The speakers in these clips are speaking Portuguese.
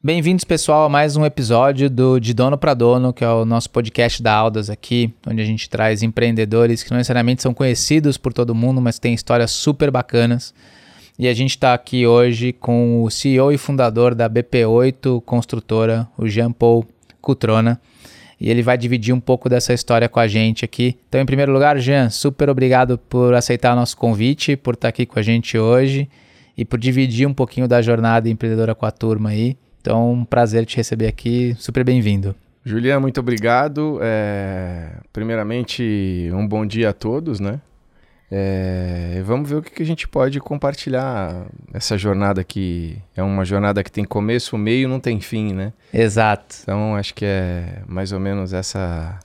Bem-vindos, pessoal, a mais um episódio do De Dono para Dono, que é o nosso podcast da Aldas aqui, onde a gente traz empreendedores que não necessariamente são conhecidos por todo mundo, mas têm histórias super bacanas. E a gente está aqui hoje com o CEO e fundador da BP8 Construtora, o Jean-Paul Cutrona. E ele vai dividir um pouco dessa história com a gente aqui. Então, em primeiro lugar, Jean, super obrigado por aceitar o nosso convite, por estar aqui com a gente hoje e por dividir um pouquinho da jornada empreendedora com a turma aí. Então, um prazer te receber aqui, super bem-vindo. Julian, muito obrigado. É, primeiramente, um bom dia a todos, né? É, vamos ver o que, que a gente pode compartilhar essa jornada que é uma jornada que tem começo, meio, não tem fim, né? Exato. Então acho que é mais ou menos essa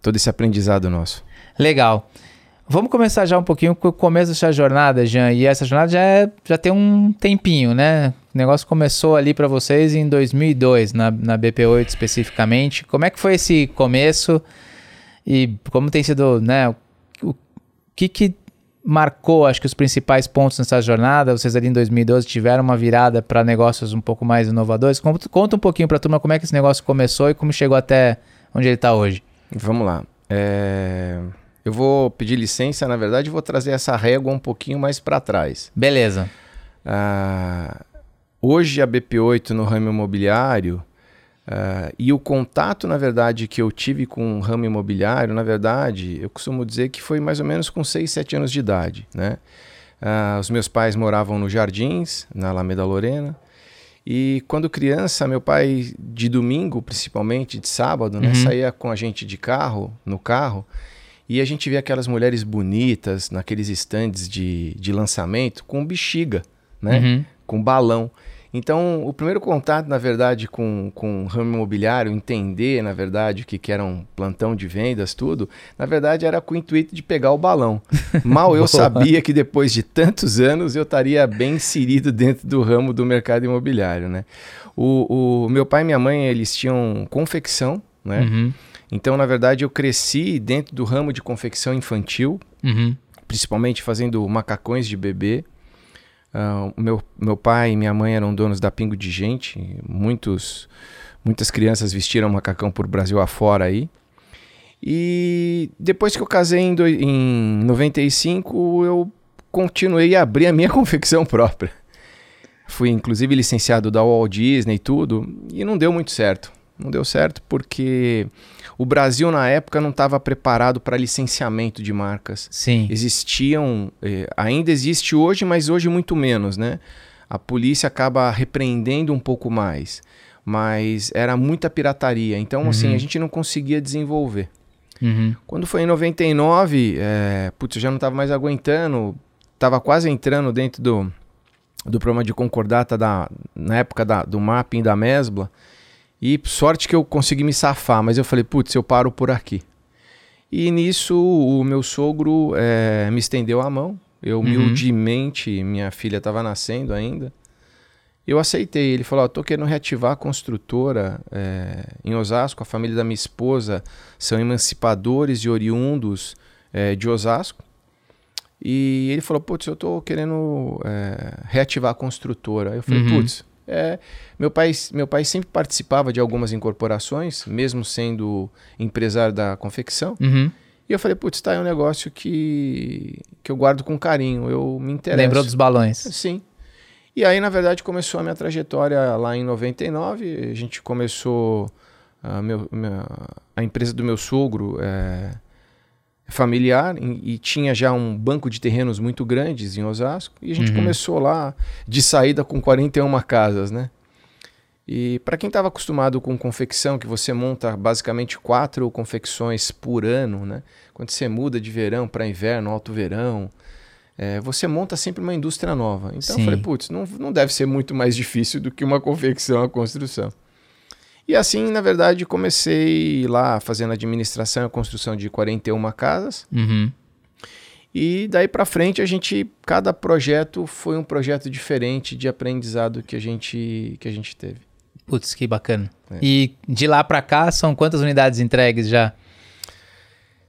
todo esse aprendizado nosso. Legal. Vamos começar já um pouquinho com o começo dessa jornada, Jean. E essa jornada já, é, já tem um tempinho, né? O negócio começou ali para vocês em 2002, na, na BP8 especificamente. Como é que foi esse começo? E como tem sido, né? O que, que marcou, acho que os principais pontos nessa jornada? Vocês ali em 2012 tiveram uma virada para negócios um pouco mais inovadores. Conta um pouquinho para a turma como é que esse negócio começou e como chegou até onde ele está hoje. Vamos lá. É... Eu vou pedir licença, na verdade, vou trazer essa régua um pouquinho mais para trás. Beleza. Ah, hoje a BP8 no ramo imobiliário Uh, e o contato, na verdade, que eu tive com o ramo imobiliário, na verdade, eu costumo dizer que foi mais ou menos com 6, 7 anos de idade. Né? Uh, os meus pais moravam nos Jardins, na Alameda Lorena. E quando criança, meu pai, de domingo, principalmente, de sábado, né, uhum. saía com a gente de carro, no carro, e a gente via aquelas mulheres bonitas naqueles estandes de, de lançamento com bexiga, né? Uhum. Com balão. Então, o primeiro contato, na verdade, com, com o ramo imobiliário, entender, na verdade, o que, que era um plantão de vendas, tudo, na verdade era com o intuito de pegar o balão. Mal eu sabia que depois de tantos anos eu estaria bem inserido dentro do ramo do mercado imobiliário, né? O, o meu pai e minha mãe, eles tinham confecção, né? Uhum. Então, na verdade, eu cresci dentro do ramo de confecção infantil, uhum. principalmente fazendo macacões de bebê. Uh, meu, meu pai e minha mãe eram donos da Pingo de Gente. Muitos, muitas crianças vestiram macacão por Brasil afora aí. E depois que eu casei em, do, em 95, eu continuei a abrir a minha confecção própria. Fui inclusive licenciado da Walt Disney e tudo, e não deu muito certo. Não deu certo porque o Brasil na época não estava preparado para licenciamento de marcas. Sim. Existiam, eh, ainda existe hoje, mas hoje muito menos, né? A polícia acaba repreendendo um pouco mais, mas era muita pirataria. Então, uhum. assim, a gente não conseguia desenvolver. Uhum. Quando foi em 99, é, putz, eu já não estava mais aguentando, estava quase entrando dentro do, do programa de concordata da, na época da, do mapping da Mesbla. E sorte que eu consegui me safar, mas eu falei, putz, eu paro por aqui. E nisso o meu sogro é, me estendeu a mão. Eu, uhum. humildemente, minha filha estava nascendo ainda. Eu aceitei. Ele falou: oh, tô querendo reativar a construtora é, em Osasco. A família da minha esposa são emancipadores e oriundos é, de Osasco. E ele falou: putz, eu tô querendo reativar a construtora. Eu falei: uhum. putz, é, meu, pai, meu pai sempre participava de algumas incorporações, mesmo sendo empresário da confecção. Uhum. E eu falei, putz, tá, é um negócio que, que eu guardo com carinho, eu me interesso. Lembrou dos balões? Sim. E aí, na verdade, começou a minha trajetória lá em 99. A gente começou a, meu, a empresa do meu sogro. É, familiar e tinha já um banco de terrenos muito grandes em Osasco e a gente uhum. começou lá de saída com 41 casas, né? E para quem estava acostumado com confecção, que você monta basicamente quatro confecções por ano, né? Quando você muda de verão para inverno, alto verão, é, você monta sempre uma indústria nova. Então Sim. eu falei, putz, não, não deve ser muito mais difícil do que uma confecção, a construção. E assim, na verdade, comecei lá fazendo administração e construção de 41 casas. Uhum. E daí para frente a gente, cada projeto foi um projeto diferente de aprendizado que a gente, que a gente teve. Putz, que bacana. É. E de lá para cá são quantas unidades entregues já?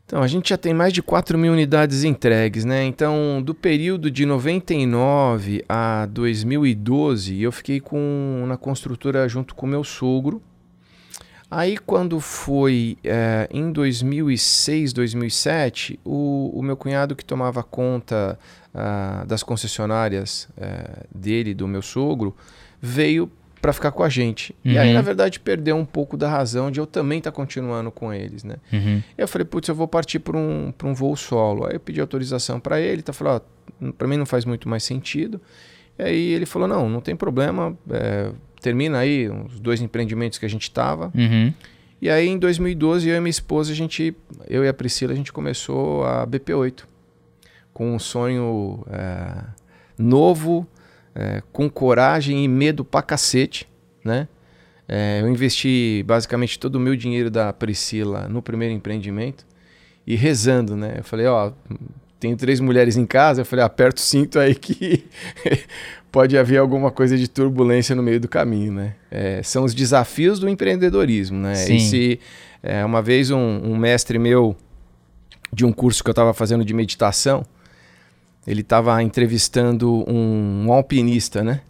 Então, a gente já tem mais de 4 mil unidades entregues, né? Então, do período de 99 a 2012, eu fiquei com, na construtora junto com meu sogro. Aí, quando foi é, em 2006, 2007, o, o meu cunhado que tomava conta uh, das concessionárias uh, dele, do meu sogro, veio para ficar com a gente. Uhum. E aí, na verdade, perdeu um pouco da razão de eu também estar tá continuando com eles, né? Uhum. E eu falei, putz, eu vou partir para um, um voo solo. Aí eu pedi autorização para ele, tá falou, para mim não faz muito mais sentido. E aí ele falou, não, não tem problema, é, termina aí os dois empreendimentos que a gente estava. Uhum. E aí, em 2012, eu e minha esposa, a gente, eu e a Priscila, a gente começou a BP8 com um sonho é, novo, é, com coragem e medo pra cacete, né? É, eu investi basicamente todo o meu dinheiro da Priscila no primeiro empreendimento e rezando, né? Eu falei, ó, tenho três mulheres em casa, eu falei, aperta o cinto aí que pode haver alguma coisa de turbulência no meio do caminho, né? É, são os desafios do empreendedorismo, né? Sim. Esse, é, uma vez um, um mestre meu de um curso que eu estava fazendo de meditação, ele estava entrevistando um, um, alpinista, né?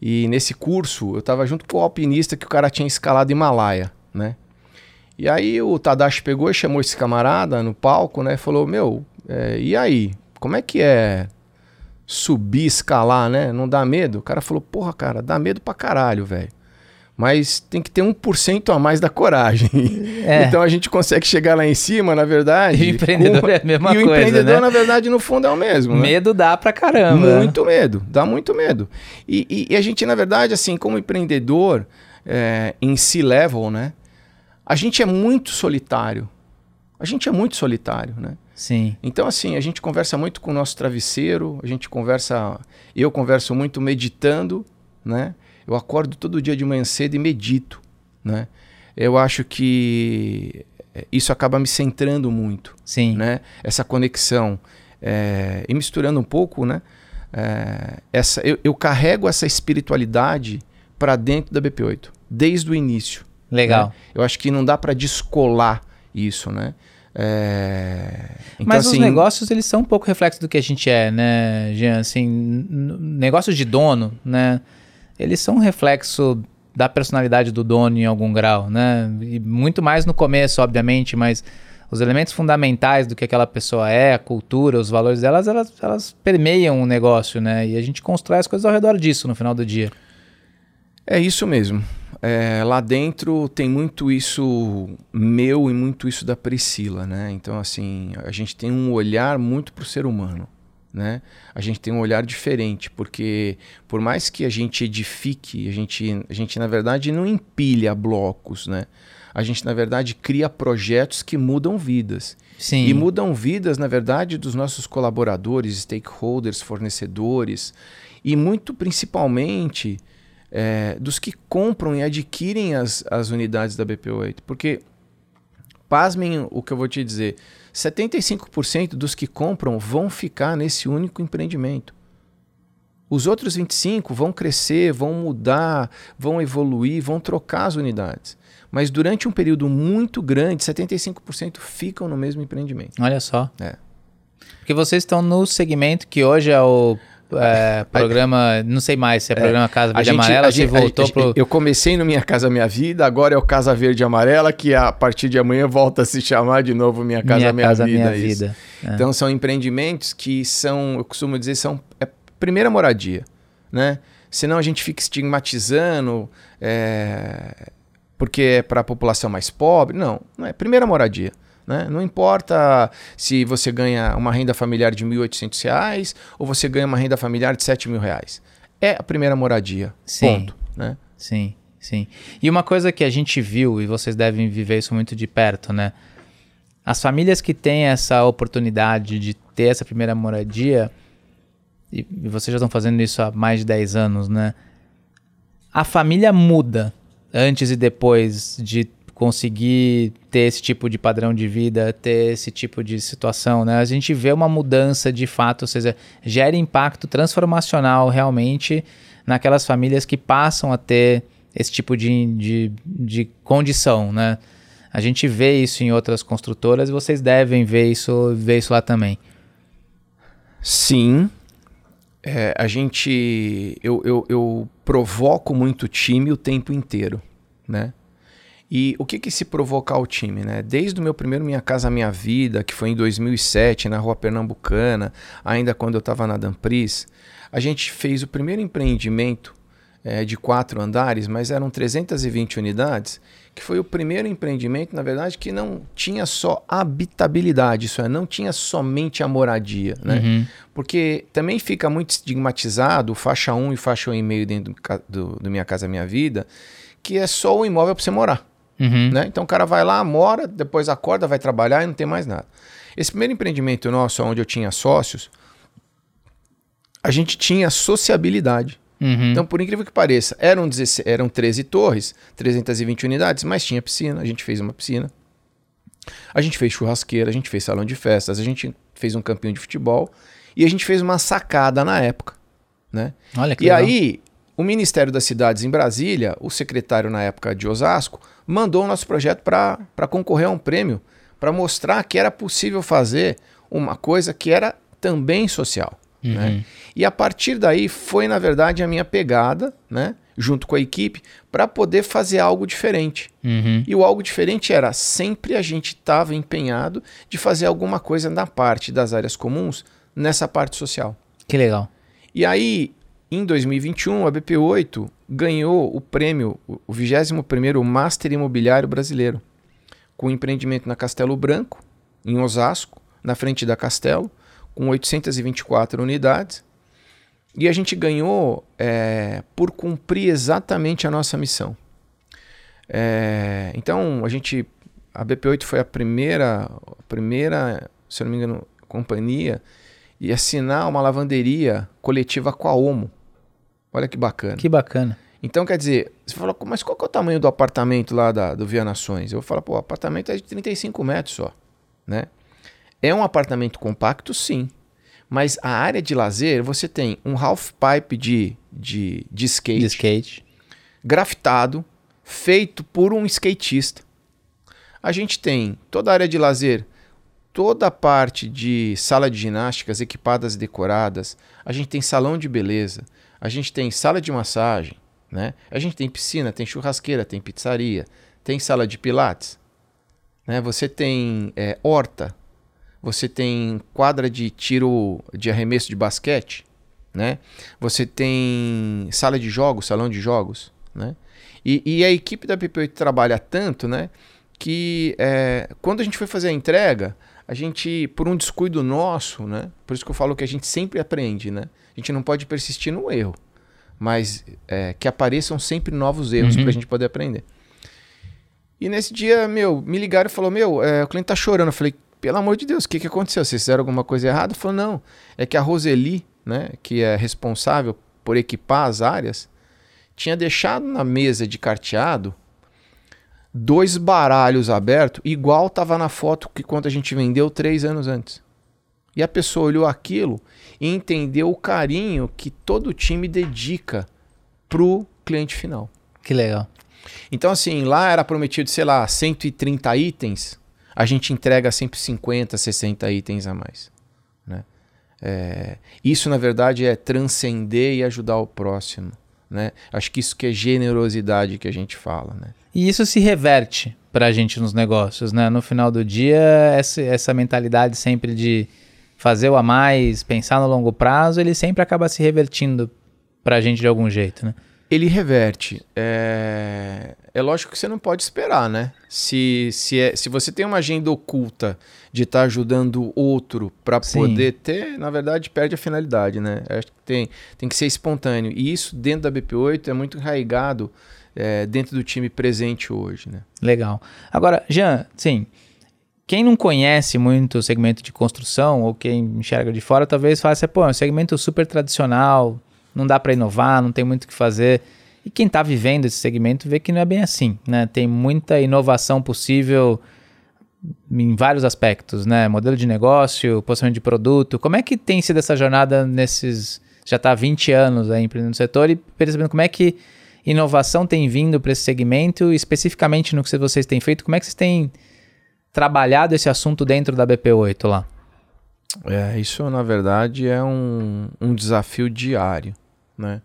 E nesse curso eu estava junto com o alpinista que o cara tinha escalado Himalaia, né? E aí o Tadashi pegou e chamou esse camarada no palco, né? E falou, meu, é, e aí? Como é que é subir, escalar, né? Não dá medo? O cara falou, porra, cara, dá medo pra caralho, velho mas tem que ter 1% a mais da coragem. É. Então a gente consegue chegar lá em cima, na verdade. E o empreendedor com... é a mesma coisa. E o empreendedor, né? na verdade, no fundo é o mesmo. Né? Medo dá pra caramba. Muito medo, dá muito medo. E, e, e a gente, na verdade, assim, como empreendedor é, em C-level, né? A gente é muito solitário. A gente é muito solitário, né? Sim. Então, assim, a gente conversa muito com o nosso travesseiro, a gente conversa. Eu converso muito meditando, né? Eu acordo todo dia de manhã cedo e medito, né? Eu acho que isso acaba me centrando muito, Sim. né? Essa conexão é, e misturando um pouco, né? É, essa, eu, eu, carrego essa espiritualidade para dentro da BP8 desde o início. Legal. Né? Eu acho que não dá para descolar isso, né? É... Então, Mas assim... os negócios eles são um pouco reflexo do que a gente é, né, Jean? Assim, negócios de dono, né? eles são um reflexo da personalidade do dono em algum grau, né? E muito mais no começo, obviamente, mas os elementos fundamentais do que aquela pessoa é, a cultura, os valores delas, elas, elas permeiam o negócio, né? E a gente constrói as coisas ao redor disso no final do dia. É isso mesmo. É, lá dentro tem muito isso meu e muito isso da Priscila, né? Então, assim, a gente tem um olhar muito para o ser humano né? A gente tem um olhar diferente, porque por mais que a gente edifique, a gente, a gente na verdade não empilha blocos, né? A gente na verdade cria projetos que mudam vidas. Sim. E mudam vidas, na verdade, dos nossos colaboradores, stakeholders, fornecedores e muito principalmente é, dos que compram e adquirem as, as unidades da BP8. Porque, pasmem o que eu vou te dizer, 75% dos que compram vão ficar nesse único empreendimento. Os outros 25 vão crescer, vão mudar, vão evoluir, vão trocar as unidades. Mas durante um período muito grande, 75% ficam no mesmo empreendimento. Olha só. É. Porque vocês estão no segmento que hoje é o é, programa, não sei mais se é, é programa Casa Verde Amarela, se voltou a, pro... Eu comecei no Minha Casa Minha Vida, agora é o Casa Verde e Amarela, que a partir de amanhã volta a se chamar de novo Minha Casa Minha, minha Casa, Vida. Minha vida. É. Então são empreendimentos que são, eu costumo dizer, são é primeira moradia, né? Senão a gente fica estigmatizando é, porque é para a população mais pobre. Não, não é primeira moradia. Né? Não importa se você ganha uma renda familiar de R$ 1.800 ou você ganha uma renda familiar de R$ 7.000. É a primeira moradia. Sim. Ponto. Né? Sim, sim. E uma coisa que a gente viu, e vocês devem viver isso muito de perto, né? As famílias que têm essa oportunidade de ter essa primeira moradia, e, vocês já estão fazendo isso há mais de 10 anos, né? A família muda antes e depois de conseguir ter esse tipo de padrão de vida, ter esse tipo de situação, né? A gente vê uma mudança de fato, ou seja, gera impacto transformacional realmente naquelas famílias que passam a ter esse tipo de, de, de condição, né? A gente vê isso em outras construtoras e vocês devem ver isso, ver isso lá também. Sim. É, a gente. Eu, eu, eu provoco muito time o tempo inteiro, né? E o que que se provocar o time, né? Desde o meu primeiro Minha Casa Minha Vida, que foi em 2007, na Rua Pernambucana, ainda quando eu estava na Dampris, a gente fez o primeiro empreendimento é, de quatro andares, mas eram 320 unidades, que foi o primeiro empreendimento, na verdade, que não tinha só habitabilidade, isso é, não tinha somente a moradia, né? Uhum. Porque também fica muito estigmatizado faixa 1 e faixa 1,5 dentro do, do, do Minha Casa Minha Vida, que é só o imóvel para você morar. Uhum. Né? Então o cara vai lá, mora, depois acorda, vai trabalhar e não tem mais nada. Esse primeiro empreendimento nosso, onde eu tinha sócios, a gente tinha sociabilidade. Uhum. Então, por incrível que pareça, eram, 16, eram 13 torres, 320 unidades, mas tinha piscina. A gente fez uma piscina. A gente fez churrasqueira, a gente fez salão de festas, a gente fez um campinho de futebol e a gente fez uma sacada na época. Né? Olha que e legal. aí, o Ministério das Cidades em Brasília, o secretário na época de Osasco, mandou o nosso projeto para concorrer a um prêmio, para mostrar que era possível fazer uma coisa que era também social. Uhum. Né? E a partir daí foi, na verdade, a minha pegada, né? junto com a equipe, para poder fazer algo diferente. Uhum. E o algo diferente era sempre a gente estava empenhado de fazer alguma coisa na parte das áreas comuns, nessa parte social. Que legal. E aí, em 2021, a BP8 ganhou o prêmio, o 21º Master Imobiliário Brasileiro, com empreendimento na Castelo Branco, em Osasco, na frente da Castelo, com 824 unidades. E a gente ganhou é, por cumprir exatamente a nossa missão. É, então, a gente, a BP8 foi a primeira, a primeira, se eu não me engano, companhia e assinar uma lavanderia coletiva com a Omo. Olha que bacana. Que bacana. Então, quer dizer, você fala, mas qual é o tamanho do apartamento lá da, do Via Nações? Eu vou falar, pô, o apartamento é de 35 metros só, né? É um apartamento compacto, sim. Mas a área de lazer, você tem um half pipe de, de, de skate. De skate. Grafitado, feito por um skatista. A gente tem toda a área de lazer, toda a parte de sala de ginásticas equipadas e decoradas. A gente tem salão de beleza a gente tem sala de massagem, né? A gente tem piscina, tem churrasqueira, tem pizzaria, tem sala de pilates, né? Você tem é, horta, você tem quadra de tiro de arremesso de basquete, né? Você tem sala de jogos, salão de jogos, né? E, e a equipe da PP8 trabalha tanto, né? Que é, quando a gente foi fazer a entrega, a gente, por um descuido nosso, né? Por isso que eu falo que a gente sempre aprende, né? A gente não pode persistir no erro, mas é, que apareçam sempre novos erros uhum. para a gente poder aprender. E nesse dia, meu, me ligaram e falou: Meu, é, o cliente tá chorando. Eu falei: Pelo amor de Deus, o que, que aconteceu? Vocês fizeram alguma coisa errada? Falou: Não, é que a Roseli, né, que é responsável por equipar as áreas, tinha deixado na mesa de carteado dois baralhos abertos, igual estava na foto que quando a gente vendeu três anos antes. E a pessoa olhou aquilo e entendeu o carinho que todo time dedica pro cliente final. Que legal. Então, assim, lá era prometido, sei lá, 130 itens, a gente entrega sempre 50, 60 itens a mais. Né? É, isso, na verdade, é transcender e ajudar o próximo. Né? Acho que isso que é generosidade que a gente fala. Né? E isso se reverte para a gente nos negócios. Né? No final do dia, essa, essa mentalidade sempre de fazer o a mais, pensar no longo prazo, ele sempre acaba se revertindo para a gente de algum jeito, né? Ele reverte. É, é lógico que você não pode esperar, né? Se, se, é, se você tem uma agenda oculta de estar tá ajudando outro para poder ter, na verdade, perde a finalidade, né? Acho que tem, tem que ser espontâneo. E isso dentro da BP8 é muito enraigado é, dentro do time presente hoje, né? Legal. Agora, Jean, sim, quem não conhece muito o segmento de construção ou quem enxerga de fora, talvez fale assim, pô, é um segmento super tradicional, não dá para inovar, não tem muito o que fazer. E quem está vivendo esse segmento vê que não é bem assim, né? Tem muita inovação possível em vários aspectos, né? Modelo de negócio, posicionamento de produto. Como é que tem sido essa jornada nesses... Já está há 20 anos aí empreendendo no setor e percebendo como é que inovação tem vindo para esse segmento, especificamente no que vocês têm feito? Como é que vocês têm trabalhado esse assunto dentro da BP8 lá? É, isso na verdade é um, um desafio diário, né?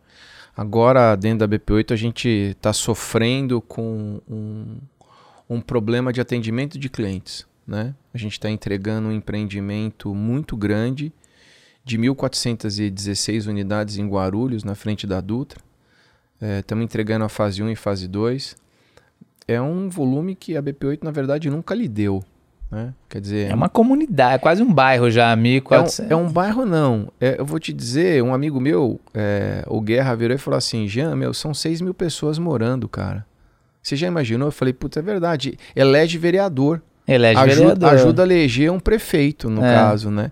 Agora, dentro da BP8, a gente está sofrendo com um, um problema de atendimento de clientes. Né? A gente está entregando um empreendimento muito grande de 1.416 unidades em Guarulhos, na frente da Dutra. Estamos é, entregando a fase 1 e fase 2. É um volume que a BP8, na verdade, nunca lhe deu. Né? Quer dizer, é uma comunidade, é quase um bairro já, 1.400. É um, é um bairro, não. É, eu vou te dizer, um amigo meu, é, o Guerra, virou e falou assim: Jean, meu, são 6 mil pessoas morando, cara. Você já imaginou? Eu falei, puta, é verdade. Elege vereador. Elege ajuda, vereador. Ajuda a eleger um prefeito, no é. caso, né?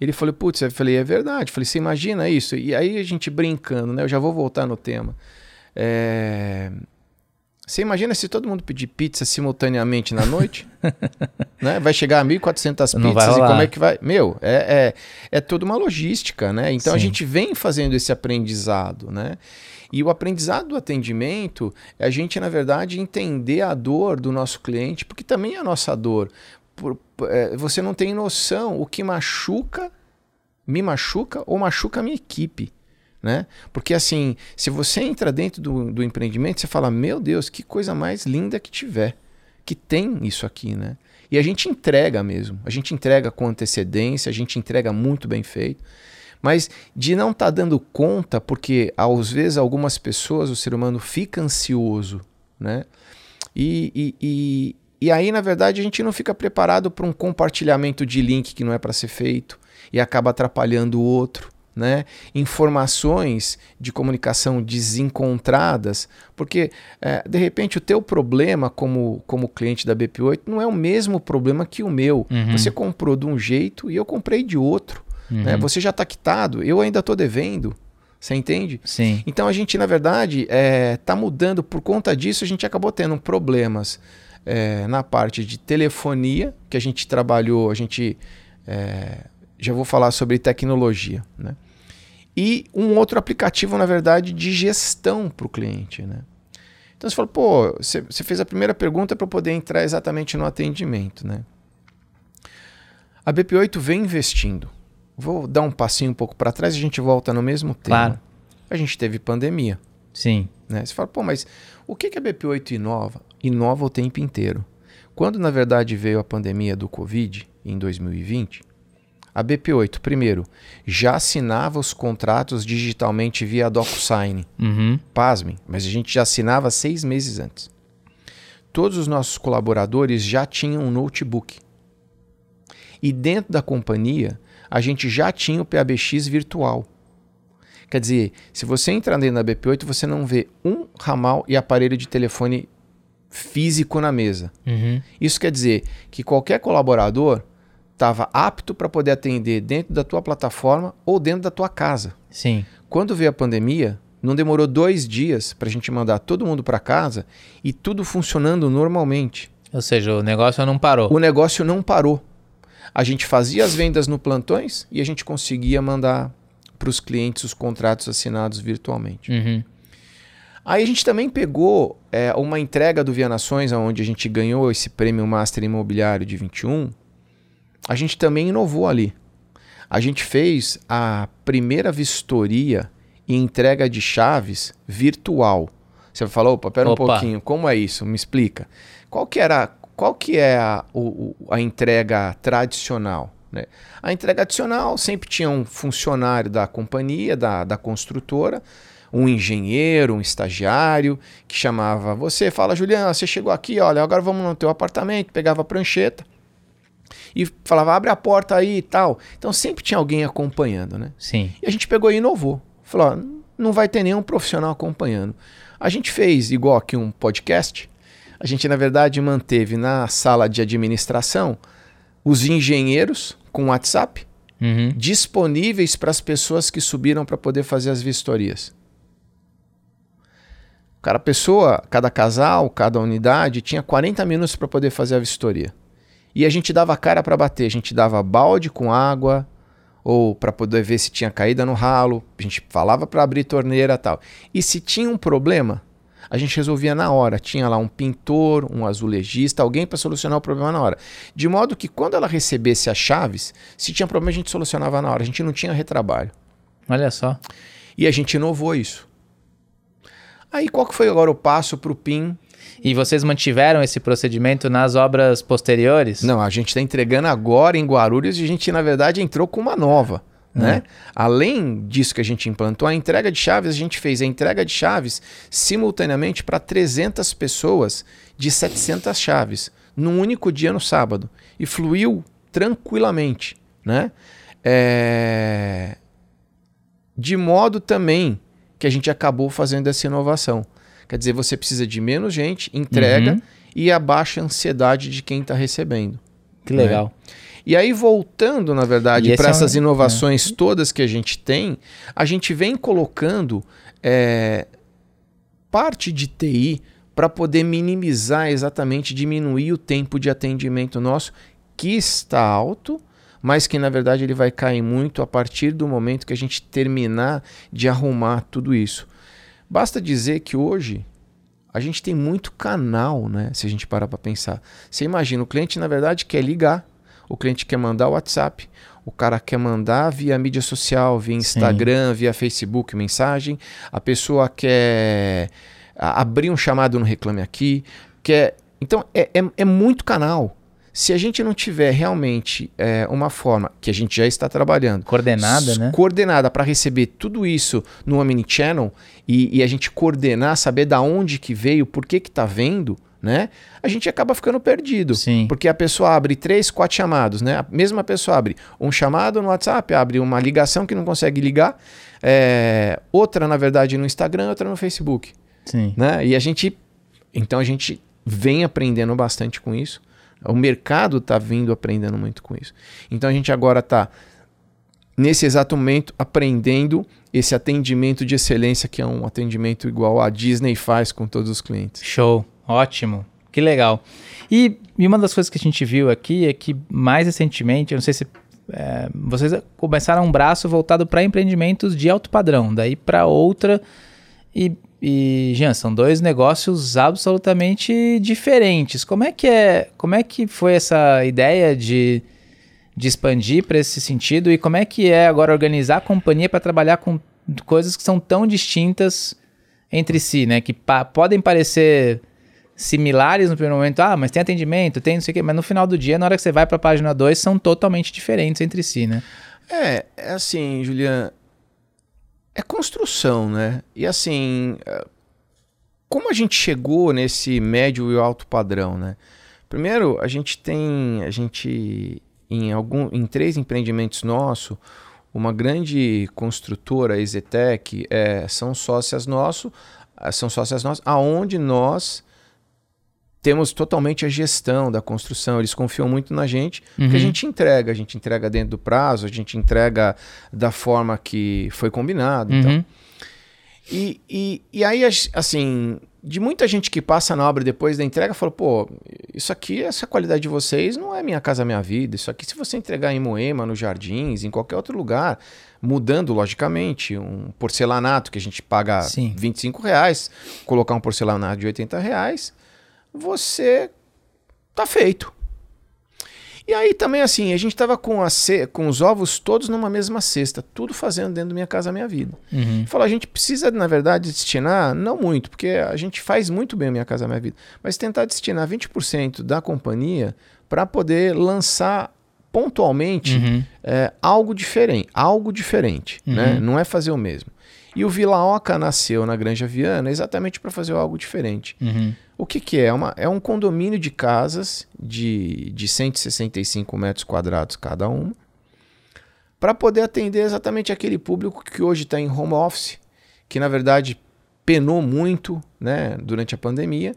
Ele falou, putz, eu falei, é verdade. Eu falei, você imagina isso? E aí a gente brincando, né? Eu já vou voltar no tema. É... Você imagina se todo mundo pedir pizza simultaneamente na noite? né? Vai chegar a 1.400 pizzas e como é que vai? Meu, é, é, é toda uma logística, né? Então Sim. a gente vem fazendo esse aprendizado, né? E o aprendizado do atendimento é a gente, na verdade, entender a dor do nosso cliente, porque também é a nossa dor. Por, é, você não tem noção o que machuca, me machuca ou machuca a minha equipe. Né? Porque assim, se você entra dentro do, do empreendimento, você fala, meu Deus, que coisa mais linda que tiver, que tem isso aqui, né? E a gente entrega mesmo, a gente entrega com antecedência, a gente entrega muito bem feito. Mas de não estar tá dando conta, porque às vezes algumas pessoas, o ser humano fica ansioso, né? E, e, e, e aí, na verdade, a gente não fica preparado para um compartilhamento de link que não é para ser feito e acaba atrapalhando o outro. Né? informações de comunicação desencontradas, porque é, de repente o teu problema como, como cliente da BP8 não é o mesmo problema que o meu. Uhum. Você comprou de um jeito e eu comprei de outro. Uhum. Né? Você já está quitado, eu ainda estou devendo. Você entende? Sim. Então a gente, na verdade, está é, tá mudando. Por conta disso, a gente acabou tendo problemas é, na parte de telefonia, que a gente trabalhou, a gente. É, já vou falar sobre tecnologia. Né? E um outro aplicativo, na verdade, de gestão para o cliente. Né? Então você fala, pô, você, você fez a primeira pergunta para poder entrar exatamente no atendimento. Né? A BP8 vem investindo Vou dar um passinho um pouco para trás e a gente volta no mesmo tema. Claro. A gente teve pandemia. Sim. Né? Você fala, pô, mas o que, que a BP8 inova? Inova o tempo inteiro. Quando, na verdade, veio a pandemia do Covid, em 2020, a BP8, primeiro, já assinava os contratos digitalmente via DocuSign. Uhum. Pasmem, mas a gente já assinava seis meses antes. Todos os nossos colaboradores já tinham um notebook. E dentro da companhia, a gente já tinha o PABX virtual. Quer dizer, se você entrar dentro da BP8, você não vê um ramal e aparelho de telefone físico na mesa. Uhum. Isso quer dizer que qualquer colaborador estava apto para poder atender dentro da tua plataforma ou dentro da tua casa. Sim. Quando veio a pandemia, não demorou dois dias para a gente mandar todo mundo para casa e tudo funcionando normalmente. Ou seja, o negócio não parou. O negócio não parou. A gente fazia as vendas no plantões e a gente conseguia mandar para os clientes os contratos assinados virtualmente. Uhum. Aí a gente também pegou é, uma entrega do Via Nações, onde a gente ganhou esse prêmio Master Imobiliário de 21. A gente também inovou ali. A gente fez a primeira vistoria e entrega de chaves virtual. Você falou, opa, pera opa. um pouquinho, como é isso? Me explica. Qual que era qual que é a, o, a entrega tradicional? Né? A entrega tradicional sempre tinha um funcionário da companhia, da, da construtora, um engenheiro, um estagiário, que chamava você, fala, Juliana, você chegou aqui, olha, agora vamos no teu apartamento, pegava a prancheta e falava, abre a porta aí e tal. Então sempre tinha alguém acompanhando, né? Sim. E a gente pegou e inovou. Falou, não vai ter nenhum profissional acompanhando. A gente fez, igual aqui um podcast, a gente, na verdade, manteve na sala de administração os engenheiros com WhatsApp uhum. disponíveis para as pessoas que subiram para poder fazer as vistorias. Cada pessoa, cada casal, cada unidade tinha 40 minutos para poder fazer a vistoria. E a gente dava cara para bater, a gente dava balde com água ou para poder ver se tinha caída no ralo, a gente falava para abrir torneira tal. E se tinha um problema, a gente resolvia na hora. Tinha lá um pintor, um azulejista, alguém para solucionar o problema na hora. De modo que quando ela recebesse as chaves, se tinha problema a gente solucionava na hora. A gente não tinha retrabalho. Olha só. E a gente inovou isso. Aí qual que foi agora o passo para o PIN? E vocês mantiveram esse procedimento nas obras posteriores? Não, a gente está entregando agora em Guarulhos e a gente, na verdade, entrou com uma nova. Né? Além disso que a gente implantou, a entrega de chaves, a gente fez a entrega de chaves simultaneamente para 300 pessoas de 700 chaves, num único dia no sábado. E fluiu tranquilamente. Né? É... De modo também que a gente acabou fazendo essa inovação. Quer dizer, você precisa de menos gente, entrega uhum. e abaixa a ansiedade de quem está recebendo. Que legal. Né? E aí, voltando, na verdade, para essas é um... inovações é. todas que a gente tem, a gente vem colocando é, parte de TI para poder minimizar exatamente, diminuir o tempo de atendimento nosso, que está alto, mas que na verdade ele vai cair muito a partir do momento que a gente terminar de arrumar tudo isso. Basta dizer que hoje a gente tem muito canal, né? Se a gente parar para pensar. Você imagina, o cliente na verdade quer ligar, o cliente quer mandar o WhatsApp, o cara quer mandar via mídia social, via Instagram, Sim. via Facebook mensagem, a pessoa quer abrir um chamado no Reclame Aqui, quer. Então é, é, é muito canal. Se a gente não tiver realmente é, uma forma que a gente já está trabalhando coordenada, né? Coordenada para receber tudo isso no Omnichannel e, e a gente coordenar, saber da onde que veio, por que que está vendo, né? A gente acaba ficando perdido. Sim. Porque a pessoa abre três, quatro chamados, né? A mesma pessoa abre um chamado no WhatsApp, abre uma ligação que não consegue ligar, é, outra, na verdade, no Instagram, outra no Facebook. Sim. Né? E a gente. Então a gente vem aprendendo bastante com isso. O mercado está vindo aprendendo muito com isso. Então a gente agora está, nesse exato momento, aprendendo esse atendimento de excelência, que é um atendimento igual a Disney faz com todos os clientes. Show, ótimo, que legal. E, e uma das coisas que a gente viu aqui é que mais recentemente, eu não sei se é, vocês começaram um braço voltado para empreendimentos de alto padrão, daí para outra e e, Jean, são dois negócios absolutamente diferentes. Como é que é, como é que foi essa ideia de, de expandir para esse sentido e como é que é agora organizar a companhia para trabalhar com coisas que são tão distintas entre si, né? Que pa podem parecer similares no primeiro momento, ah, mas tem atendimento, tem não sei o quê, mas no final do dia, na hora que você vai para a página 2, são totalmente diferentes entre si, né? É, é assim, Julian, é construção, né? E assim, é, como a gente chegou nesse médio e alto padrão, né? Primeiro, a gente tem, a gente em algum, em três empreendimentos nossos, uma grande construtora, a Ezetec, é, são sócias nossos, são sócias nossas, aonde nós temos totalmente a gestão da construção. Eles confiam muito na gente, uhum. porque a gente entrega, a gente entrega dentro do prazo, a gente entrega da forma que foi combinado. Então. Uhum. Então. E, e, e aí, assim, de muita gente que passa na obra depois da entrega, falou: pô, isso aqui, essa qualidade de vocês não é minha casa, minha vida. Isso aqui, se você entregar em Moema, nos Jardins, em qualquer outro lugar, mudando, logicamente, um porcelanato que a gente paga Sim. 25 reais, colocar um porcelanato de 80 reais você tá feito. E aí também assim, a gente tava com, a ce... com os ovos todos numa mesma cesta, tudo fazendo dentro da minha casa, minha vida. Uhum. Falou, a gente precisa, na verdade, destinar, não muito, porque a gente faz muito bem a minha casa, minha vida, mas tentar destinar 20% da companhia para poder lançar pontualmente uhum. é, algo diferente, algo diferente, uhum. né? Não é fazer o mesmo. E o Vila Oca nasceu na Granja Viana exatamente para fazer algo diferente. Uhum. O que, que é? É, uma, é um condomínio de casas de, de 165 metros quadrados cada uma, para poder atender exatamente aquele público que hoje está em home office, que na verdade penou muito né, durante a pandemia,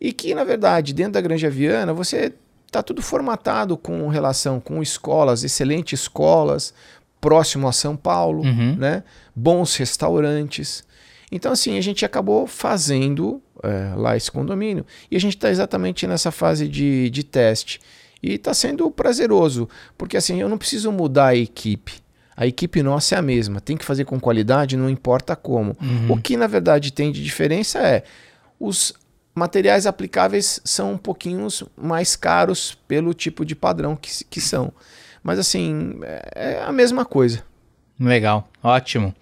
e que na verdade dentro da Granja Viana você está tudo formatado com relação com escolas, excelentes escolas, próximo a São Paulo, uhum. né? bons restaurantes. Então, assim, a gente acabou fazendo é, lá esse condomínio e a gente está exatamente nessa fase de, de teste. E está sendo prazeroso, porque assim, eu não preciso mudar a equipe. A equipe nossa é a mesma, tem que fazer com qualidade, não importa como. Uhum. O que na verdade tem de diferença é os materiais aplicáveis são um pouquinho mais caros pelo tipo de padrão que, que são. Mas assim, é, é a mesma coisa. Legal, ótimo.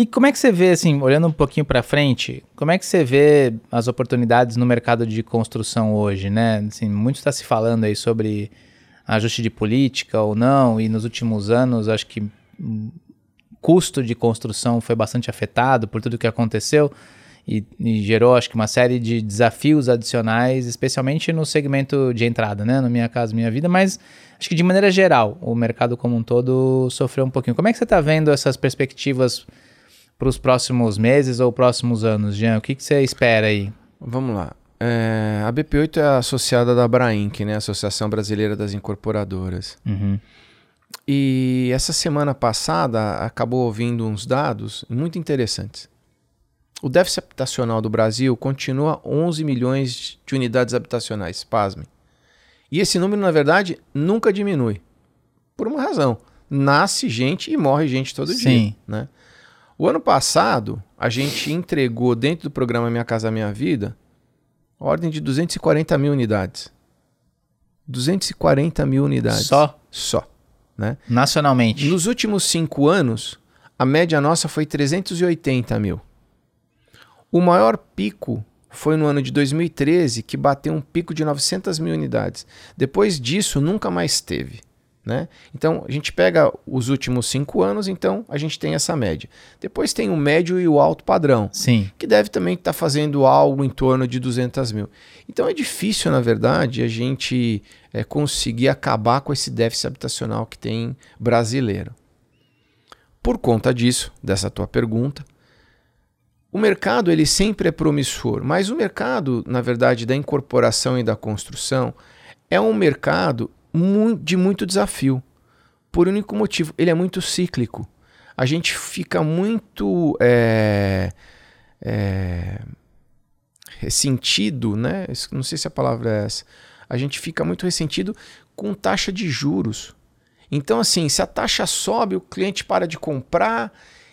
E como é que você vê, assim, olhando um pouquinho para frente, como é que você vê as oportunidades no mercado de construção hoje, né? Assim, muito está se falando aí sobre ajuste de política ou não, e nos últimos anos acho que custo de construção foi bastante afetado por tudo que aconteceu e, e, gerou, acho que, uma série de desafios adicionais, especialmente no segmento de entrada, né? No Minha Casa Minha Vida, mas acho que de maneira geral, o mercado como um todo sofreu um pouquinho. Como é que você está vendo essas perspectivas para os próximos meses ou próximos anos, Jean? O que, que você espera aí? Vamos lá. É, a BP8 é associada da Brainc, né? Associação Brasileira das Incorporadoras. Uhum. E essa semana passada acabou ouvindo uns dados muito interessantes. O déficit habitacional do Brasil continua 11 milhões de unidades habitacionais, pasmem. E esse número, na verdade, nunca diminui. Por uma razão. Nasce gente e morre gente todo Sim. dia. Né? O ano passado, a gente entregou dentro do programa Minha Casa Minha Vida ordem de 240 mil unidades. 240 mil unidades. Só? Só. Né? Nacionalmente. Nos últimos cinco anos, a média nossa foi 380 mil. O maior pico foi no ano de 2013, que bateu um pico de 900 mil unidades. Depois disso, nunca mais teve. Né? Então, a gente pega os últimos cinco anos, então a gente tem essa média. Depois tem o médio e o alto padrão, Sim. que deve também estar tá fazendo algo em torno de 200 mil. Então, é difícil, na verdade, a gente é, conseguir acabar com esse déficit habitacional que tem brasileiro. Por conta disso, dessa tua pergunta, o mercado ele sempre é promissor, mas o mercado, na verdade, da incorporação e da construção é um mercado de muito desafio. Por único motivo, ele é muito cíclico. A gente fica muito é, é, ressentido, né? Não sei se a palavra é essa. A gente fica muito ressentido com taxa de juros. Então, assim, se a taxa sobe, o cliente para de comprar,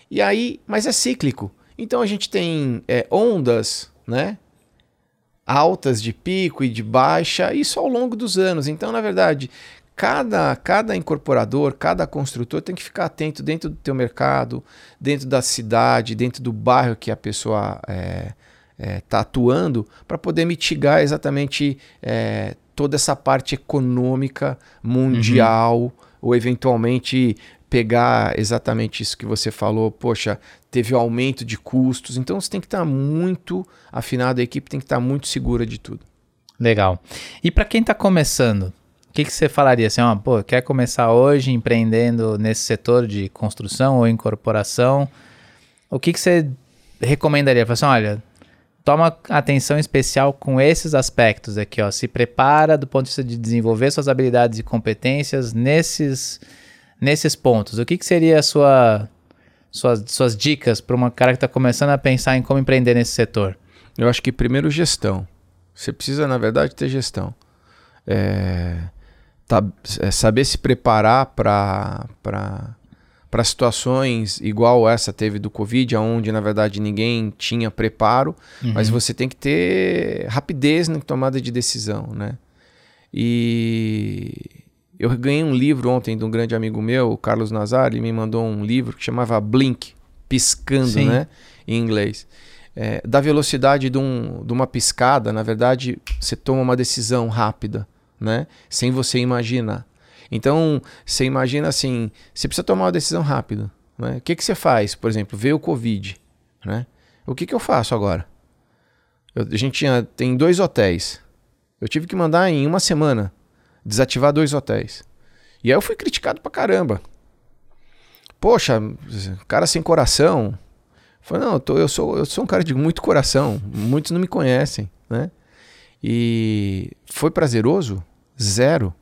e aí, mas é cíclico. Então a gente tem é, ondas, né? Altas de pico e de baixa, isso ao longo dos anos. Então, na verdade, cada, cada incorporador, cada construtor tem que ficar atento dentro do teu mercado, dentro da cidade, dentro do bairro que a pessoa está é, é, tá atuando, para poder mitigar exatamente é, toda essa parte econômica mundial, uhum. ou eventualmente pegar exatamente isso que você falou, poxa, teve um aumento de custos, então você tem que estar tá muito afinado, a equipe tem que estar tá muito segura de tudo. Legal. E para quem está começando, o que, que você falaria assim, ó, pô, quer começar hoje empreendendo nesse setor de construção ou incorporação, o que, que você recomendaria? Fala assim, olha, toma atenção especial com esses aspectos aqui, ó, se prepara do ponto de vista de desenvolver suas habilidades e competências nesses nesses pontos, o que, que seria a sua, suas, suas dicas para uma cara que está começando a pensar em como empreender nesse setor? Eu acho que primeiro gestão. Você precisa, na verdade, ter gestão. É, tá, é saber se preparar para para situações igual essa teve do Covid, onde na verdade ninguém tinha preparo, uhum. mas você tem que ter rapidez na tomada de decisão, né? E eu ganhei um livro ontem de um grande amigo meu, o Carlos Nazar, ele me mandou um livro que chamava Blink, piscando, Sim. né? Em inglês. É, da velocidade de, um, de uma piscada, na verdade, você toma uma decisão rápida, né? Sem você imaginar. Então, você imagina assim, você precisa tomar uma decisão rápida. Né? O que, que você faz? Por exemplo, veio o Covid. Né? O que, que eu faço agora? Eu, a gente tinha, tem dois hotéis. Eu tive que mandar em uma semana desativar dois hotéis. E aí eu fui criticado pra caramba. Poxa, cara sem coração. Falei, não, eu, tô, eu, sou, eu sou um cara de muito coração. Muitos não me conhecem, né? E foi prazeroso? Zero.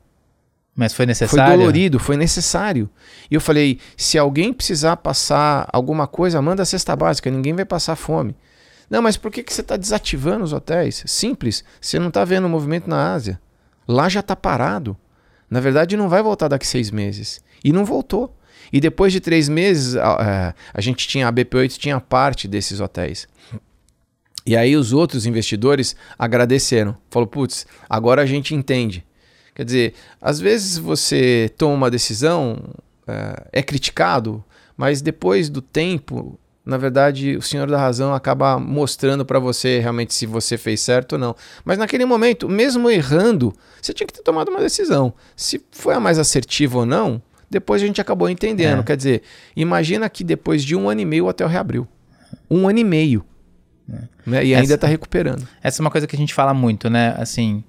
Mas foi necessário? Foi dolorido, foi necessário. E eu falei: se alguém precisar passar alguma coisa, manda a cesta básica, ninguém vai passar fome. Não, mas por que, que você está desativando os hotéis? Simples, você não está vendo o movimento na Ásia. Lá já está parado. Na verdade, não vai voltar daqui seis meses. E não voltou. E depois de três meses, a, a, a gente tinha, a BP8 tinha parte desses hotéis. E aí os outros investidores agradeceram. Falou, putz, agora a gente entende. Quer dizer, às vezes você toma uma decisão, é, é criticado, mas depois do tempo, na verdade, o senhor da razão acaba mostrando para você realmente se você fez certo ou não. Mas naquele momento, mesmo errando, você tinha que ter tomado uma decisão. Se foi a mais assertiva ou não, depois a gente acabou entendendo. É. Quer dizer, imagina que depois de um ano e meio o hotel reabriu. Um ano e meio. É. Né? E ainda está recuperando. Essa é uma coisa que a gente fala muito, né? Assim,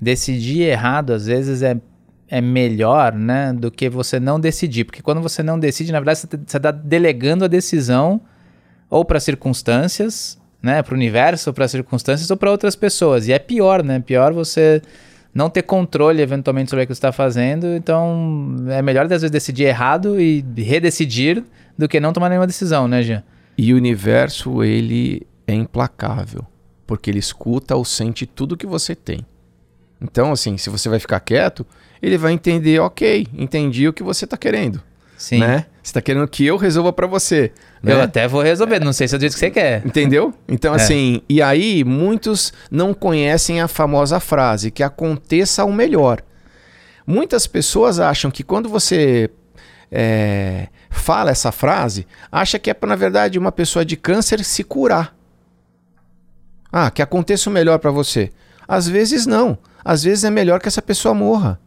decidir errado às vezes é, é melhor, né? Do que você não decidir. Porque quando você não decide, na verdade, você está delegando a decisão ou para circunstâncias, né? Para o universo, para circunstâncias ou para outras pessoas. E é pior, né? Pior você não ter controle eventualmente sobre o que você está fazendo. Então é melhor às vezes decidir errado e redecidir do que não tomar nenhuma decisão, né, Jean? E o universo, ele é implacável, porque ele escuta ou sente tudo que você tem. Então, assim, se você vai ficar quieto, ele vai entender, ok, entendi o que você está querendo. Sim. Né? Você está querendo que eu resolva para você. Né? Eu até vou resolver, não sei se é do jeito que você quer. Entendeu? Então, é. assim, e aí muitos não conhecem a famosa frase, que aconteça o melhor. Muitas pessoas acham que quando você é, fala essa frase, acha que é, na verdade, uma pessoa de câncer se curar. Ah, que aconteça o melhor para você. Às vezes não. Às vezes é melhor que essa pessoa morra.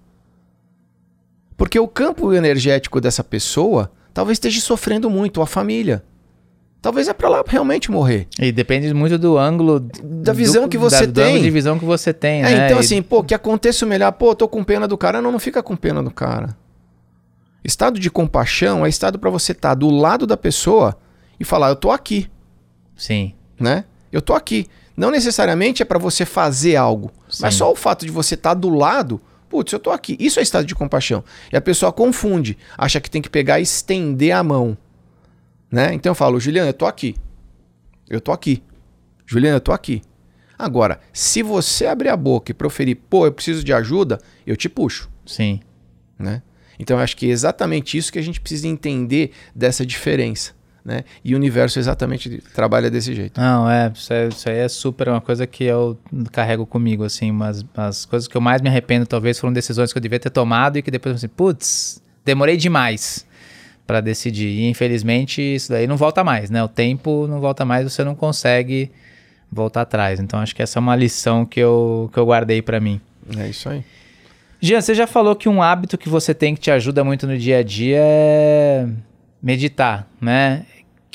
Porque o campo energético dessa pessoa talvez esteja sofrendo muito, a família. Talvez é para lá realmente morrer. E depende muito do ângulo da visão do, que você da, tem. de visão que você tem, é, né? Então, assim, pô, que aconteça o melhor, pô, tô com pena do cara. Não, não fica com pena do cara. Estado de compaixão é estado para você estar tá do lado da pessoa e falar, eu tô aqui. Sim. Né? Eu tô aqui. Não necessariamente é para você fazer algo, Sim. mas só o fato de você estar tá do lado, putz, eu tô aqui. Isso é estado de compaixão. E a pessoa confunde, acha que tem que pegar e estender a mão. Né? Então eu falo, Juliana, eu tô aqui. Eu tô aqui. Juliana, eu tô aqui. Agora, se você abrir a boca e proferir, pô, eu preciso de ajuda, eu te puxo. Sim. Né? Então eu acho que é exatamente isso que a gente precisa entender dessa diferença. Né? E o universo exatamente trabalha desse jeito. Não, é isso, é, isso aí é super uma coisa que eu carrego comigo, assim, mas as coisas que eu mais me arrependo talvez foram decisões que eu devia ter tomado e que depois assim, putz, demorei demais para decidir. E infelizmente isso daí não volta mais, né? O tempo não volta mais, você não consegue voltar atrás. Então acho que essa é uma lição que eu, que eu guardei para mim. É isso aí. Jean, você já falou que um hábito que você tem que te ajuda muito no dia a dia é meditar, né?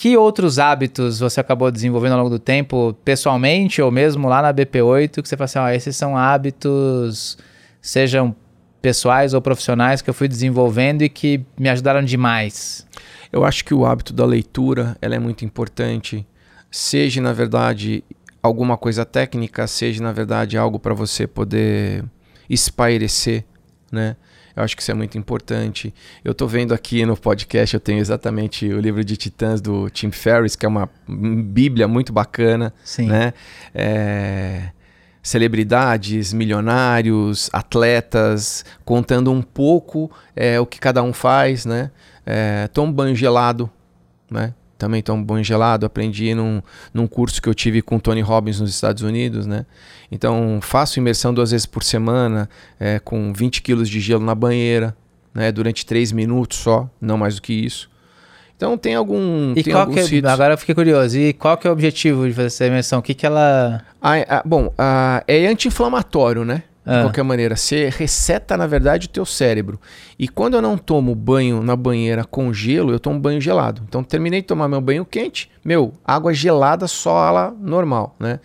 Que outros hábitos você acabou desenvolvendo ao longo do tempo, pessoalmente ou mesmo lá na BP8, que você fala assim, ó, esses são hábitos, sejam pessoais ou profissionais, que eu fui desenvolvendo e que me ajudaram demais? Eu acho que o hábito da leitura ela é muito importante, seja na verdade alguma coisa técnica, seja na verdade algo para você poder espairecer, né? Eu acho que isso é muito importante. Eu estou vendo aqui no podcast, eu tenho exatamente o livro de Titãs do Tim Ferriss, que é uma bíblia muito bacana, Sim. né? É celebridades, milionários, atletas, contando um pouco é, o que cada um faz, né? É, toma um banho gelado, né? Também tomo banho gelado, aprendi num, num curso que eu tive com Tony Robbins nos Estados Unidos, né? Então faço imersão duas vezes por semana, é, com 20 quilos de gelo na banheira, né? Durante três minutos só, não mais do que isso. Então tem algum. E tem qual que é, agora eu fiquei curioso. E qual que é o objetivo de fazer essa imersão? O que que ela. Ah, ah, bom, ah, é anti-inflamatório, né? De ah. qualquer maneira. Você reseta, na verdade, o teu cérebro. E quando eu não tomo banho na banheira com gelo, eu tomo banho gelado. Então, terminei de tomar meu banho quente, meu, água gelada só ela normal, né?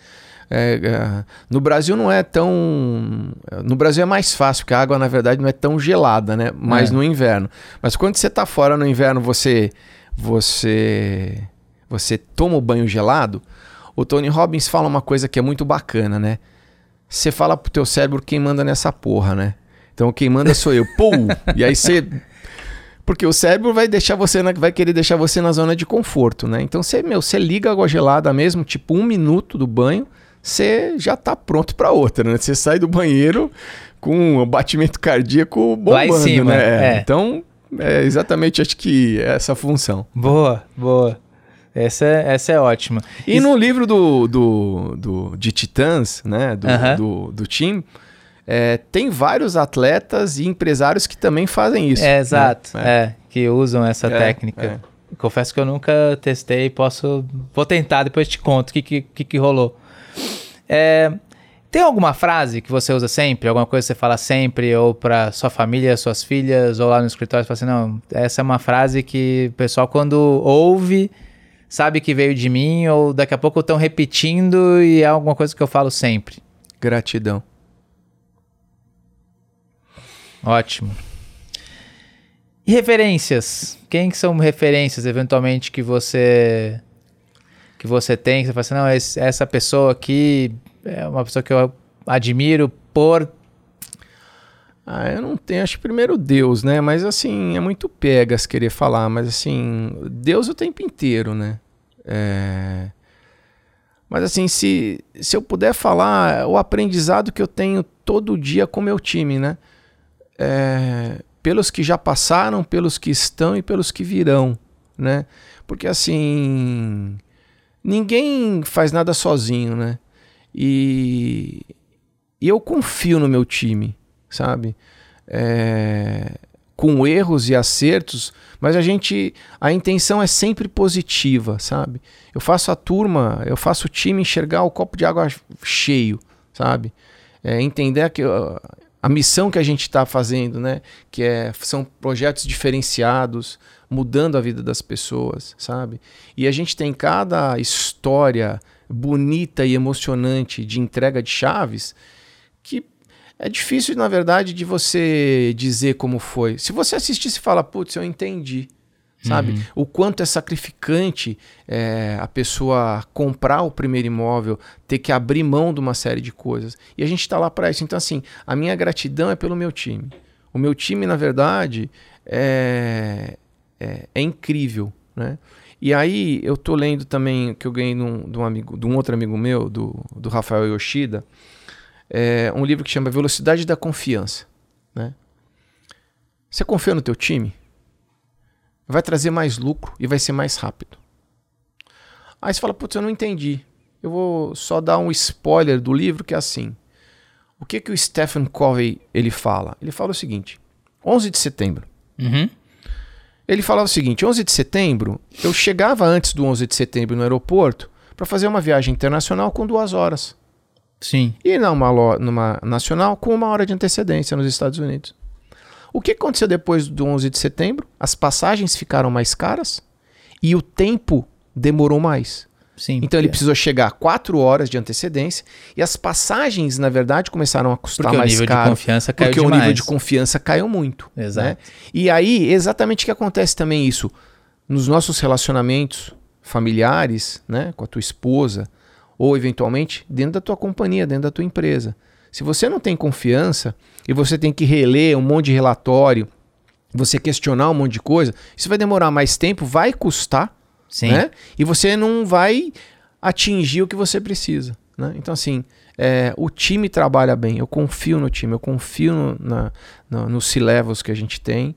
É, é, no Brasil não é tão. No Brasil é mais fácil, porque a água, na verdade, não é tão gelada, né? Mas é. no inverno. Mas quando você está fora no inverno, você. Você. Você toma o banho gelado. O Tony Robbins fala uma coisa que é muito bacana, né? Você fala pro teu cérebro quem manda nessa porra, né? Então quem manda sou eu. Pum! e aí você. Porque o cérebro vai deixar você na... vai querer deixar você na zona de conforto, né? Então você, meu, você liga a água gelada mesmo, tipo um minuto do banho, você já tá pronto para outra, né? Você sai do banheiro com um batimento cardíaco bombando, cima, né? É. Então, é exatamente acho que é essa função. Boa, boa. Essa é, essa é ótima. E no livro do, do, do, de Titãs, né, do, Aham. do, do time, é, tem vários atletas e empresários que também fazem isso. É, né? exato. É. É. que usam essa É, técnica. Confesso que eu nunca testei, posso. Vou tentar, depois te conto o que, que, que, rolou. É, tem alguma frase que você usa sempre? Alguma coisa que você fala sempre, ou pra sua família, suas filhas, ou lá no escritório, você fala assim, não, essa é uma frase que o pessoal, quando ouve, sabe que veio de mim, ou daqui a pouco estão repetindo e é alguma coisa que eu falo sempre. Gratidão. Ótimo. E referências? Quem que são referências, eventualmente, que você que você tem? Que você fala assim, não, esse- essa pessoa aqui é uma pessoa que eu admiro por... Ah, eu não tenho, acho que primeiro Deus, né? Mas assim, é muito pegas querer falar, mas assim, Deus o tempo inteiro, né? É... Mas assim, se, se eu puder falar, o aprendizado que eu tenho todo dia com meu time, né? É, Pelos que já passaram, pelos que estão e pelos que virão, né? Porque assim, ninguém faz nada sozinho, né? E, e eu confio no meu time, sabe? É, com erros e acertos, mas a gente, a intenção é sempre positiva, sabe? Eu faço a turma, eu faço o time enxergar o copo de água cheio, sabe? É, entender que a missão que a gente está fazendo, né? Que é, são projetos diferenciados, mudando a vida das pessoas, sabe? E a gente tem cada história bonita e emocionante de entrega de chaves que é difícil, na verdade, de você dizer como foi. Se você assistir e fala, putz, eu entendi. Sabe? Uhum. O quanto é sacrificante é, a pessoa comprar o primeiro imóvel, ter que abrir mão de uma série de coisas. E a gente está lá para isso. Então, assim, a minha gratidão é pelo meu time. O meu time, na verdade, é, é, é incrível, né? E aí eu tô lendo também que eu ganhei de um, de um amigo, de um outro amigo meu, do, do Rafael Yoshida, é um livro que chama Velocidade da Confiança, né? Você confia no teu time? Vai trazer mais lucro e vai ser mais rápido. Aí você fala, putz, eu não entendi. Eu vou só dar um spoiler do livro que é assim. O que que o Stephen Covey ele fala? Ele fala o seguinte: 11 de setembro. Uhum. Ele falava o seguinte: 11 de setembro, eu chegava antes do 11 de setembro no aeroporto para fazer uma viagem internacional com duas horas. Sim. E numa, numa nacional com uma hora de antecedência nos Estados Unidos. O que aconteceu depois do 11 de setembro? As passagens ficaram mais caras e o tempo demorou mais. Sim. Então ele porque- precisou chegar a quatro horas de antecedência e as passagens, na verdade, começaram a custar porque o mais nível de caro. confiança caiu Porque o demais. nível de confiança caiu muito. Exato. né? E aí, exatamente o que acontece também isso. Nos nossos relacionamentos familiares, né, com a tua esposa, ou eventualmente dentro da tua companhia, dentro da tua empresa. Se você não tem confiança e você tem que reler um monte de relatório, você questionar um monte de coisa, isso vai demorar mais tempo, vai custar, Sim. né? E você não vai atingir o que você precisa. Né? Então, assim, é, o time trabalha bem. Eu confio no time, eu confio no, na, no, nos C-levels que a gente tem.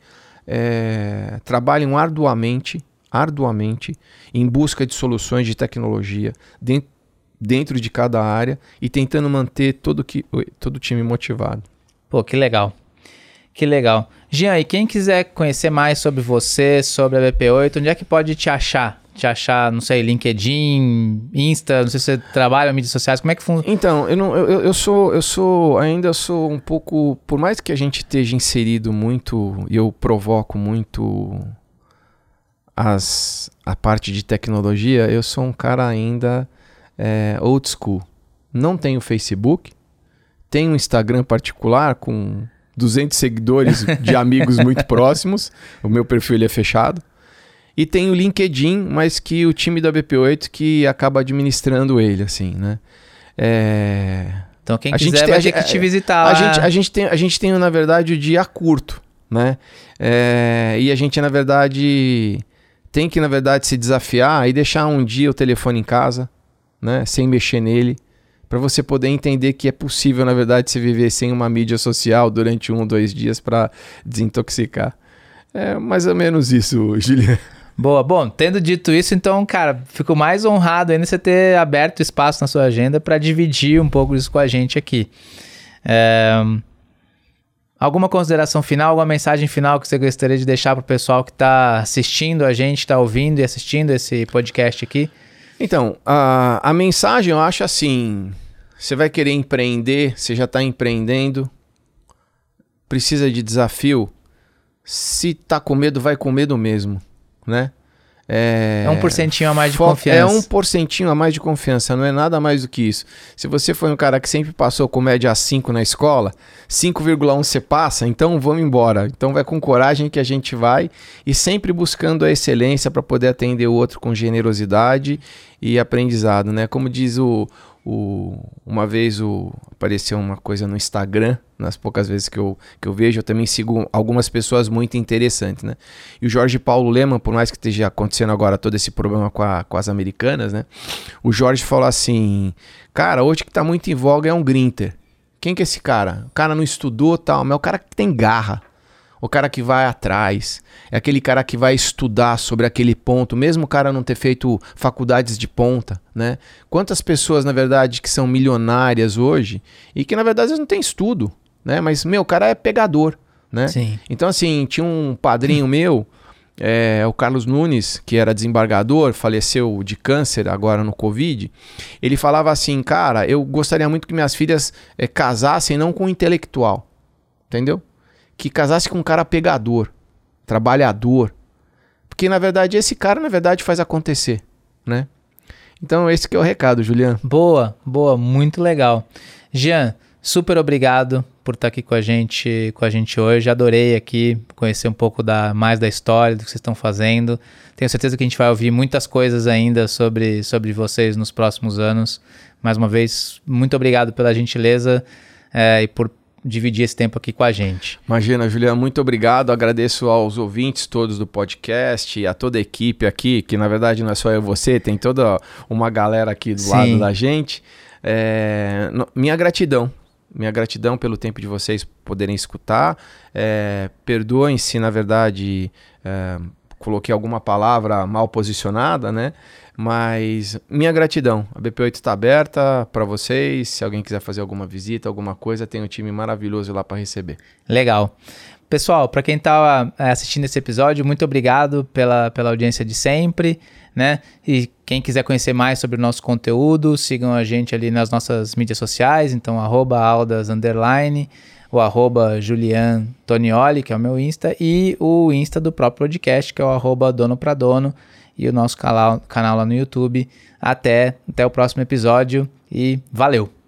É, trabalham arduamente, arduamente, em busca de soluções de tecnologia dentro, dentro de cada área e tentando manter todo, que, todo o time motivado. Pô, que legal. Que legal. Jean, e quem quiser conhecer mais sobre você, sobre a BP8, onde é que pode te achar? Te achar, não sei, LinkedIn, Insta, não sei se você trabalha em mídias sociais, como é que funciona? Então, eu, não, eu, eu sou, eu sou, ainda sou um pouco, por mais que a gente esteja inserido muito, e eu provoco muito as, a parte de tecnologia, eu sou um cara ainda é, old school. Não tenho Facebook, tenho um Instagram particular com 200 seguidores de amigos muito próximos, o meu perfil é fechado. E tem o LinkedIn, mas que o time da BP8 que acaba administrando ele, assim, né? É... Então quem A quiser gente tem- vai a ter que te visitar A lá. gente, a, gente tem, a gente tem, na verdade, o dia curto, né? É, E a gente, na verdade, tem que, na verdade, se desafiar e deixar um dia o telefone em casa, né? Sem mexer nele, para você poder entender que é possível, na verdade, se viver sem uma mídia social durante um, dois dias para desintoxicar. É mais ou menos isso, Juliano. Boa, bom, tendo dito isso, então, cara, fico mais honrado ainda você ter aberto espaço na sua agenda para dividir um pouco isso com a gente aqui. É... Alguma consideração final, alguma mensagem final que você gostaria de deixar para o pessoal que está assistindo a gente, está ouvindo e assistindo esse podcast aqui? Então, a, a mensagem eu acho assim: você vai querer empreender, você já está empreendendo, precisa de desafio. Se tá com medo, vai com medo mesmo, né? É, é um porcentinho a mais de confiança. É um porcentinho a mais de confiança, não é nada mais do que isso. Se você foi um cara que sempre passou com média 5 na escola, 5,1 você passa, então vamos embora. Então vai com coragem que a gente vai e sempre buscando a excelência para poder atender o outro com generosidade e aprendizado, né? Como diz o, o, uma vez o, apareceu uma coisa no Instagram, nas poucas vezes que eu, que eu vejo, eu também sigo algumas pessoas muito interessantes, né? E o Jorge Paulo Leman, por mais que esteja acontecendo agora todo esse problema com, a, com as americanas, né? O Jorge falou assim, cara, hoje que tá muito em voga é um grinter. Quem que é esse cara? O cara não estudou tal, mas é o cara que tem garra o cara que vai atrás, é aquele cara que vai estudar sobre aquele ponto, mesmo o cara não ter feito faculdades de ponta, né? Quantas pessoas, na verdade, que são milionárias hoje e que, na verdade, não têm estudo, né? Mas, meu, o cara é pegador, né? Sim. Então, assim, tinha um padrinho meu, é, o Carlos Nunes, que era desembargador, faleceu de câncer agora no Covid. Ele falava assim, cara, eu gostaria muito que minhas filhas é, casassem não com um intelectual, entendeu? Que casasse com um cara pegador, trabalhador. Porque na verdade esse cara na verdade faz acontecer, né? Então esse que é o recado, Juliano. Boa, boa, muito legal. Jean, super obrigado por estar aqui com a gente, com a gente hoje. Adorei aqui conhecer um pouco da mais da história do que vocês estão fazendo. Tenho certeza que a gente vai ouvir muitas coisas ainda sobre sobre vocês nos próximos anos. Mais uma vez, muito obrigado pela gentileza é, e por dividir esse tempo aqui com a gente. Imagina, Juliana, muito obrigado. Agradeço aos ouvintes todos do podcast, a toda a equipe aqui, que na verdade não é só eu e você, tem toda uma galera aqui do Sim. lado da gente. É, minha gratidão. Minha gratidão pelo tempo de vocês poderem escutar. É, Perdoem-se, na verdade, é, coloquei alguma palavra mal posicionada, né? Mas minha gratidão. A BP8 está aberta para vocês. Se alguém quiser fazer alguma visita, alguma coisa, tem um time maravilhoso lá para receber. Legal. Pessoal, para quem está é, assistindo esse episódio, muito obrigado pela, pela audiência de sempre, né? E quem quiser conhecer mais sobre o nosso conteúdo, sigam a gente ali nas nossas mídias sociais, então arroba aldas underline, o arroba Julian Tonioli, que é o meu Insta, e o Insta do próprio podcast, que é o arroba dono pra dono e o nosso canal, canal lá no YouTube. Até, até o próximo episódio e valeu!